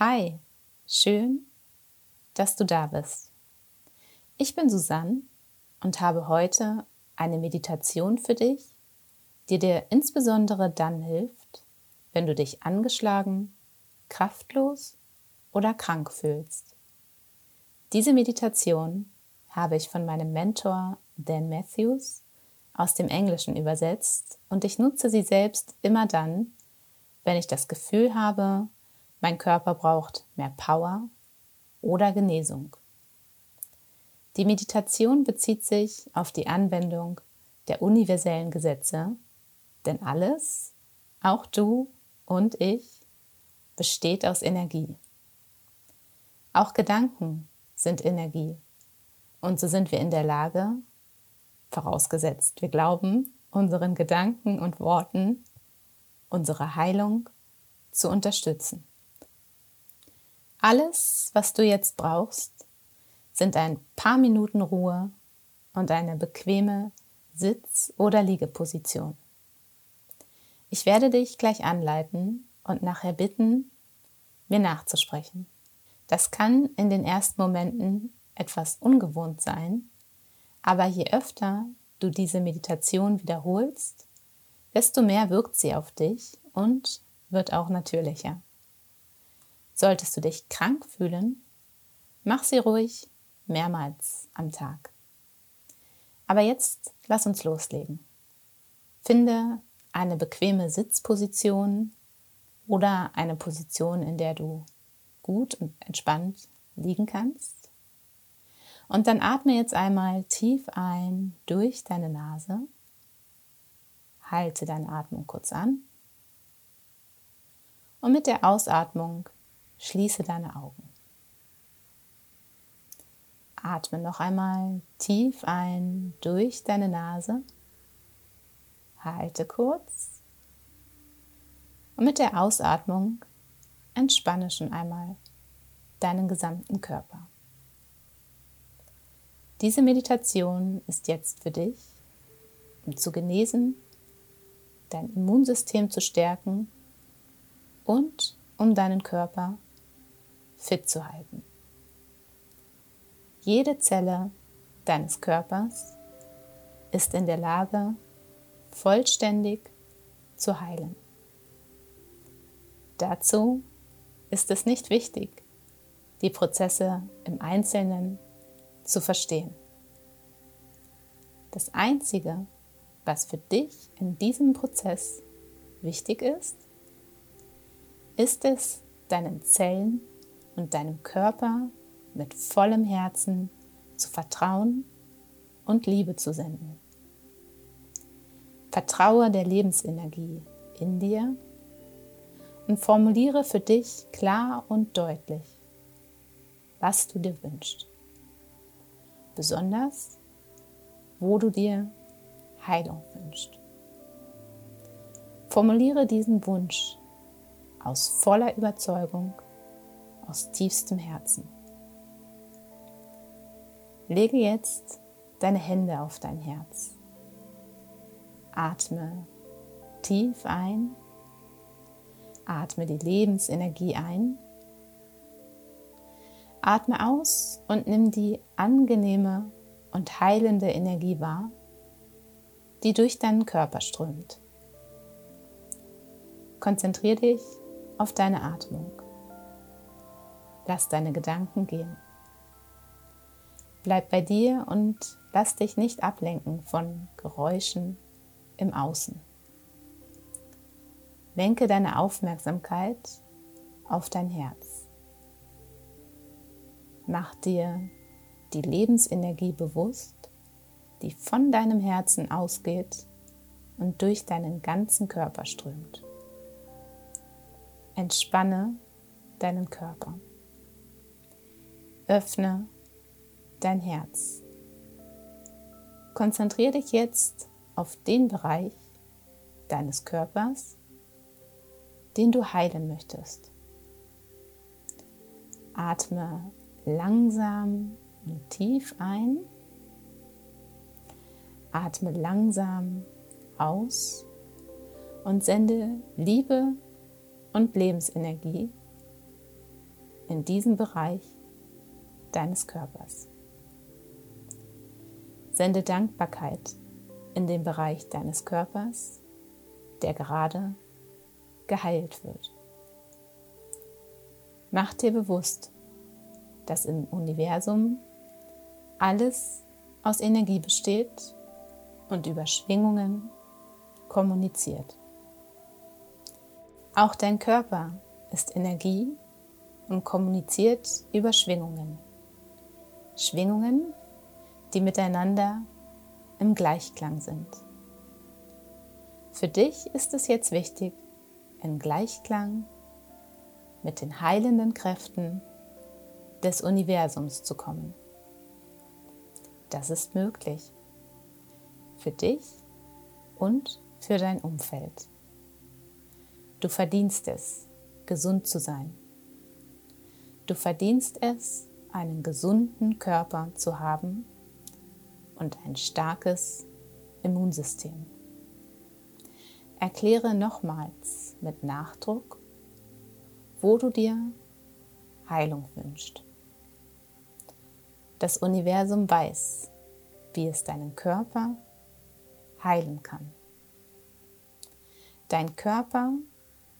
Hi, schön, dass du da bist. Ich bin Susanne und habe heute eine Meditation für dich, die dir insbesondere dann hilft, wenn du dich angeschlagen, kraftlos oder krank fühlst. Diese Meditation habe ich von meinem Mentor Dan Matthews aus dem Englischen übersetzt und ich nutze sie selbst immer dann, wenn ich das Gefühl habe, mein Körper braucht mehr Power oder Genesung. Die Meditation bezieht sich auf die Anwendung der universellen Gesetze, denn alles, auch du und ich, besteht aus Energie. Auch Gedanken sind Energie und so sind wir in der Lage, vorausgesetzt wir glauben, unseren Gedanken und Worten unsere Heilung zu unterstützen. Alles, was du jetzt brauchst, sind ein paar Minuten Ruhe und eine bequeme Sitz- oder Liegeposition. Ich werde dich gleich anleiten und nachher bitten, mir nachzusprechen. Das kann in den ersten Momenten etwas ungewohnt sein, aber je öfter du diese Meditation wiederholst, desto mehr wirkt sie auf dich und wird auch natürlicher. Solltest du dich krank fühlen, mach sie ruhig mehrmals am Tag. Aber jetzt lass uns loslegen. Finde eine bequeme Sitzposition oder eine Position, in der du gut und entspannt liegen kannst. Und dann atme jetzt einmal tief ein durch deine Nase. Halte deine Atmung kurz an. Und mit der Ausatmung Schließe deine Augen. Atme noch einmal tief ein durch deine Nase. Halte kurz. Und mit der Ausatmung entspanne schon einmal deinen gesamten Körper. Diese Meditation ist jetzt für dich, um zu genesen, dein Immunsystem zu stärken und um deinen Körper fit zu halten. Jede Zelle deines Körpers ist in der Lage, vollständig zu heilen. Dazu ist es nicht wichtig, die Prozesse im Einzelnen zu verstehen. Das Einzige, was für dich in diesem Prozess wichtig ist, ist es, deinen Zellen und deinem Körper mit vollem Herzen zu vertrauen und Liebe zu senden. Vertraue der Lebensenergie in dir und formuliere für dich klar und deutlich, was du dir wünschst. Besonders, wo du dir Heilung wünschst. Formuliere diesen Wunsch aus voller Überzeugung aus tiefstem Herzen. Lege jetzt deine Hände auf dein Herz. Atme tief ein. Atme die Lebensenergie ein. Atme aus und nimm die angenehme und heilende Energie wahr, die durch deinen Körper strömt. Konzentriere dich auf deine Atmung. Lass deine Gedanken gehen. Bleib bei dir und lass dich nicht ablenken von Geräuschen im Außen. Lenke deine Aufmerksamkeit auf dein Herz. Mach dir die Lebensenergie bewusst, die von deinem Herzen ausgeht und durch deinen ganzen Körper strömt. Entspanne deinen Körper. Öffne dein Herz. Konzentriere dich jetzt auf den Bereich deines Körpers, den du heilen möchtest. Atme langsam und tief ein. Atme langsam aus und sende Liebe und Lebensenergie in diesem Bereich deines Körpers. Sende Dankbarkeit in den Bereich deines Körpers, der gerade geheilt wird. Mach dir bewusst, dass im Universum alles aus Energie besteht und über Schwingungen kommuniziert. Auch dein Körper ist Energie und kommuniziert über Schwingungen. Schwingungen, die miteinander im Gleichklang sind. Für dich ist es jetzt wichtig, in Gleichklang mit den heilenden Kräften des Universums zu kommen. Das ist möglich. Für dich und für dein Umfeld. Du verdienst es, gesund zu sein. Du verdienst es, einen gesunden Körper zu haben und ein starkes Immunsystem. Erkläre nochmals mit Nachdruck, wo du dir Heilung wünschst. Das Universum weiß, wie es deinen Körper heilen kann. Dein Körper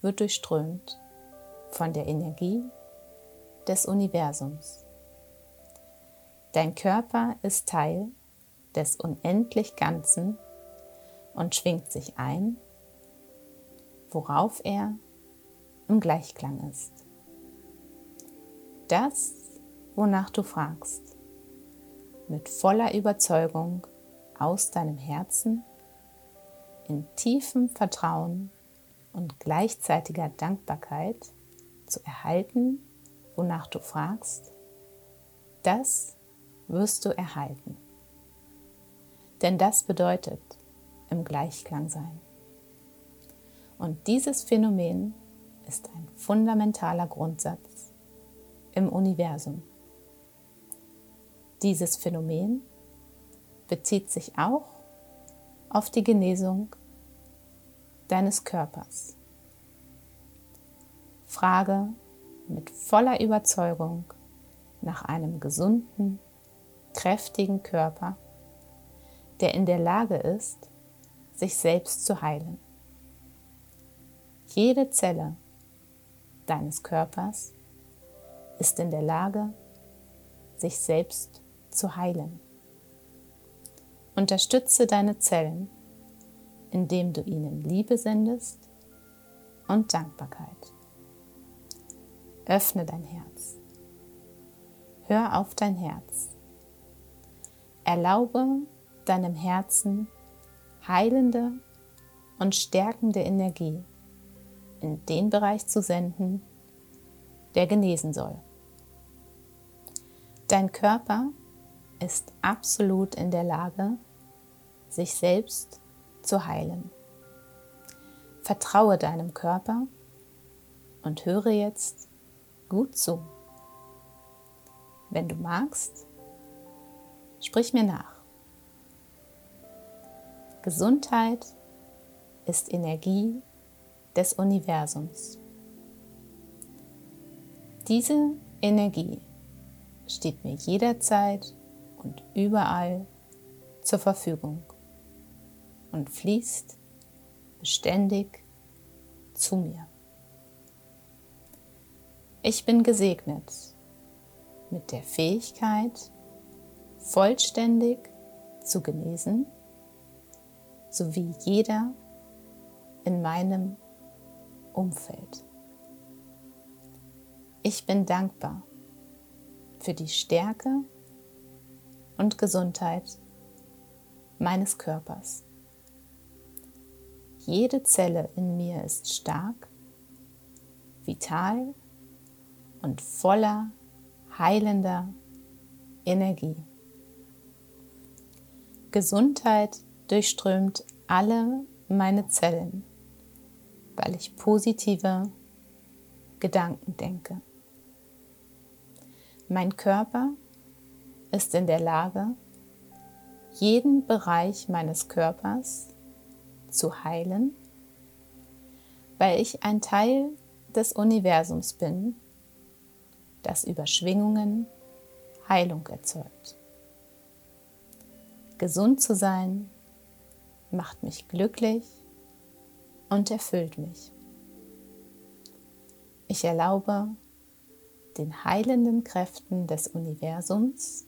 wird durchströmt von der Energie des Universums. Dein Körper ist Teil des unendlich Ganzen und schwingt sich ein, worauf er im Gleichklang ist. Das, wonach du fragst, mit voller Überzeugung aus deinem Herzen, in tiefem Vertrauen und gleichzeitiger Dankbarkeit zu erhalten, wonach du fragst, das wirst du erhalten. Denn das bedeutet im Gleichklang sein. Und dieses Phänomen ist ein fundamentaler Grundsatz im Universum. Dieses Phänomen bezieht sich auch auf die Genesung deines Körpers. Frage mit voller Überzeugung nach einem gesunden, kräftigen Körper, der in der Lage ist, sich selbst zu heilen. Jede Zelle deines Körpers ist in der Lage, sich selbst zu heilen. Unterstütze deine Zellen, indem du ihnen Liebe sendest und Dankbarkeit. Öffne dein Herz. Hör auf dein Herz. Erlaube deinem Herzen heilende und stärkende Energie in den Bereich zu senden, der genesen soll. Dein Körper ist absolut in der Lage, sich selbst zu heilen. Vertraue deinem Körper und höre jetzt gut zu. Wenn du magst, sprich mir nach. Gesundheit ist Energie des Universums. Diese Energie steht mir jederzeit und überall zur Verfügung und fließt beständig zu mir. Ich bin gesegnet mit der Fähigkeit, vollständig zu genesen, sowie jeder in meinem Umfeld. Ich bin dankbar für die Stärke und Gesundheit meines Körpers. Jede Zelle in mir ist stark, vital und voller heilender Energie. Gesundheit durchströmt alle meine Zellen, weil ich positive Gedanken denke. Mein Körper ist in der Lage, jeden Bereich meines Körpers zu heilen, weil ich ein Teil des Universums bin das über Schwingungen Heilung erzeugt. Gesund zu sein macht mich glücklich und erfüllt mich. Ich erlaube den heilenden Kräften des Universums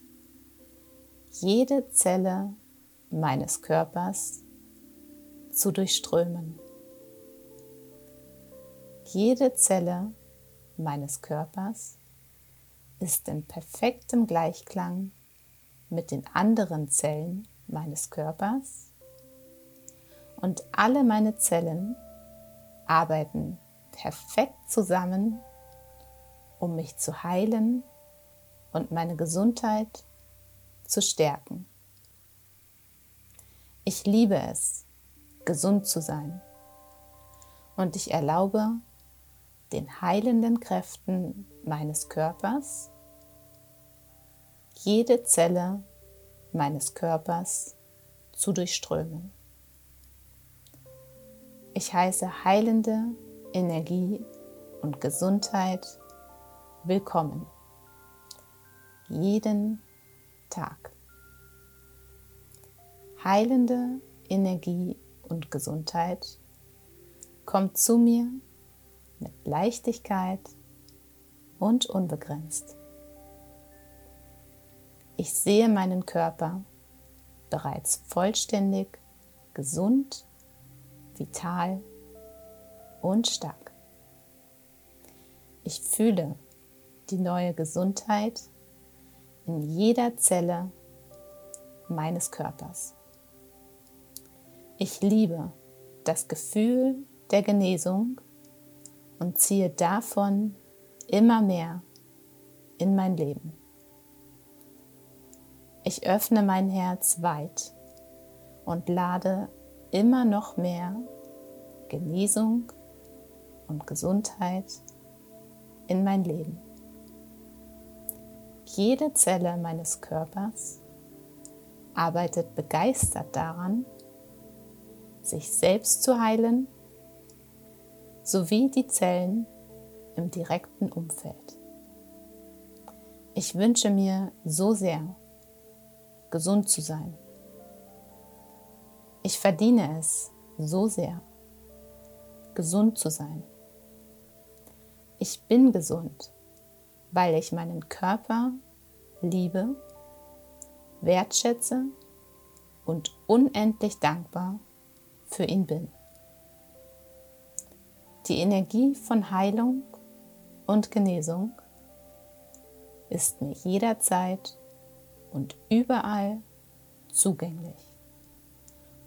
jede Zelle meines Körpers zu durchströmen. Jede Zelle meines Körpers ist in perfektem Gleichklang mit den anderen Zellen meines Körpers und alle meine Zellen arbeiten perfekt zusammen, um mich zu heilen und meine Gesundheit zu stärken. Ich liebe es, gesund zu sein und ich erlaube den heilenden Kräften meines Körpers jede Zelle meines Körpers zu durchströmen. Ich heiße heilende Energie und Gesundheit willkommen. Jeden Tag. Heilende Energie und Gesundheit kommt zu mir mit Leichtigkeit und unbegrenzt. Ich sehe meinen Körper bereits vollständig, gesund, vital und stark. Ich fühle die neue Gesundheit in jeder Zelle meines Körpers. Ich liebe das Gefühl der Genesung und ziehe davon immer mehr in mein Leben. Ich öffne mein Herz weit und lade immer noch mehr Genesung und Gesundheit in mein Leben. Jede Zelle meines Körpers arbeitet begeistert daran, sich selbst zu heilen, sowie die Zellen im direkten Umfeld. Ich wünsche mir so sehr, gesund zu sein. Ich verdiene es so sehr, gesund zu sein. Ich bin gesund, weil ich meinen Körper liebe, wertschätze und unendlich dankbar für ihn bin. Die Energie von Heilung und Genesung ist mir jederzeit und überall zugänglich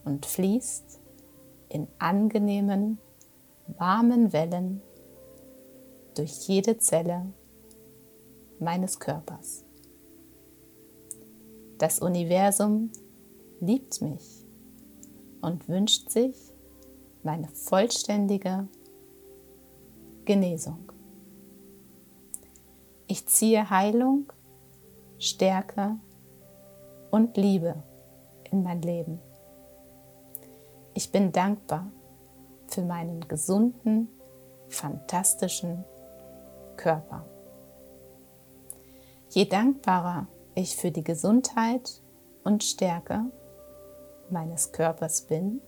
und fließt in angenehmen, warmen Wellen durch jede Zelle meines Körpers. Das Universum liebt mich und wünscht sich meine vollständige Genesung. Ich ziehe Heilung, Stärke und Liebe in mein Leben. Ich bin dankbar für meinen gesunden, fantastischen Körper. Je dankbarer ich für die Gesundheit und Stärke meines Körpers bin,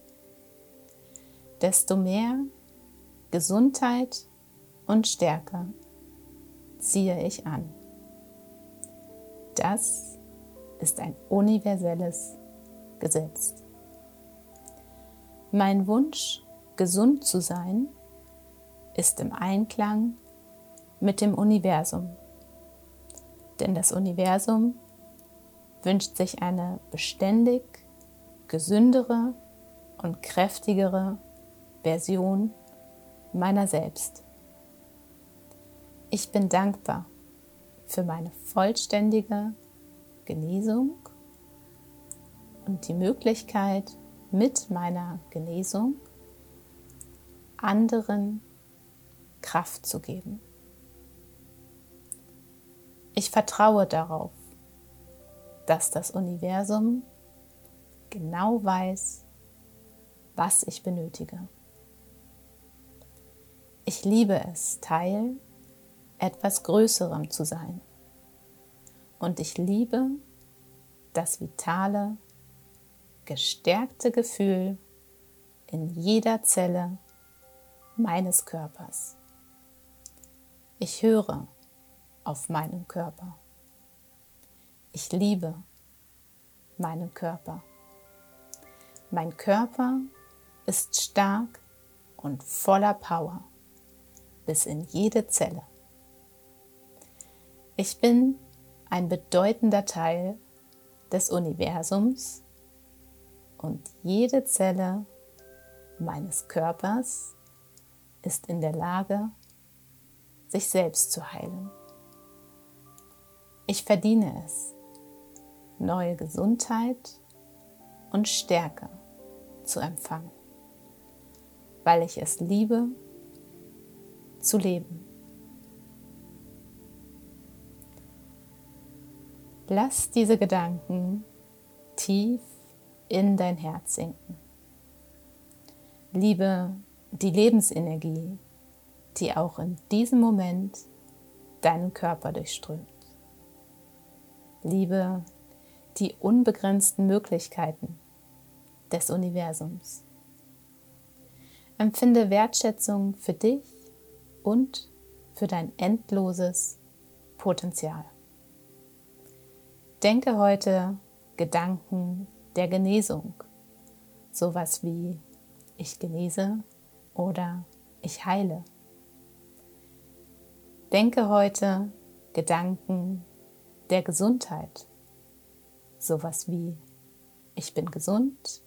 desto mehr Gesundheit und Stärke ziehe ich an. Das ist ein universelles Gesetz. Mein Wunsch, gesund zu sein, ist im Einklang mit dem Universum. Denn das Universum wünscht sich eine beständig gesündere und kräftigere Version meiner selbst. Ich bin dankbar für meine vollständige Genesung und die Möglichkeit, mit meiner Genesung anderen Kraft zu geben. Ich vertraue darauf, dass das Universum genau weiß, was ich benötige. Ich liebe es, Teil etwas Größerem zu sein. Und ich liebe das vitale, gestärkte Gefühl in jeder Zelle meines Körpers. Ich höre auf meinen Körper. Ich liebe meinen Körper. Mein Körper ist stark und voller Power bis in jede Zelle. Ich bin ein bedeutender Teil des Universums und jede Zelle meines Körpers ist in der Lage, sich selbst zu heilen. Ich verdiene es, neue Gesundheit und Stärke zu empfangen, weil ich es liebe, zu leben. Lass diese Gedanken tief in dein Herz sinken. Liebe die Lebensenergie, die auch in diesem Moment deinen Körper durchströmt. Liebe die unbegrenzten Möglichkeiten des Universums. Empfinde Wertschätzung für dich und für dein endloses Potenzial. Denke heute Gedanken der Genesung, sowas wie ich genese oder ich heile. Denke heute Gedanken der Gesundheit, sowas wie ich bin gesund,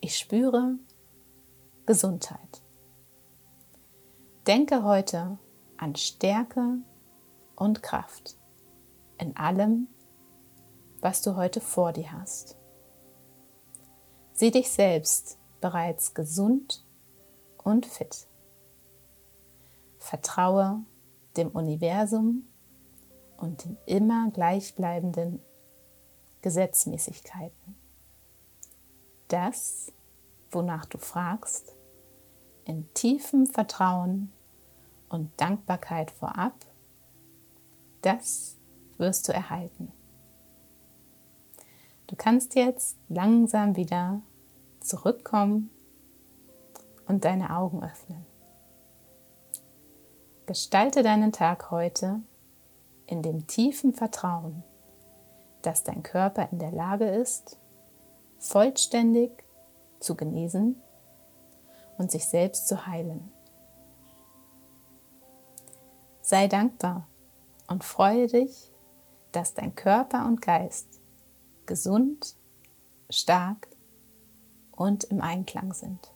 ich spüre Gesundheit. Denke heute an Stärke und Kraft in allem, was du heute vor dir hast. Sieh dich selbst bereits gesund und fit. Vertraue dem Universum und den immer gleichbleibenden Gesetzmäßigkeiten. Das, wonach du fragst, in tiefem Vertrauen und Dankbarkeit vorab, das wirst du erhalten. Du kannst jetzt langsam wieder zurückkommen und deine Augen öffnen. Gestalte deinen Tag heute in dem tiefen Vertrauen, dass dein Körper in der Lage ist, vollständig zu genesen und sich selbst zu heilen. Sei dankbar und freue dich, dass dein Körper und Geist gesund, stark und im Einklang sind.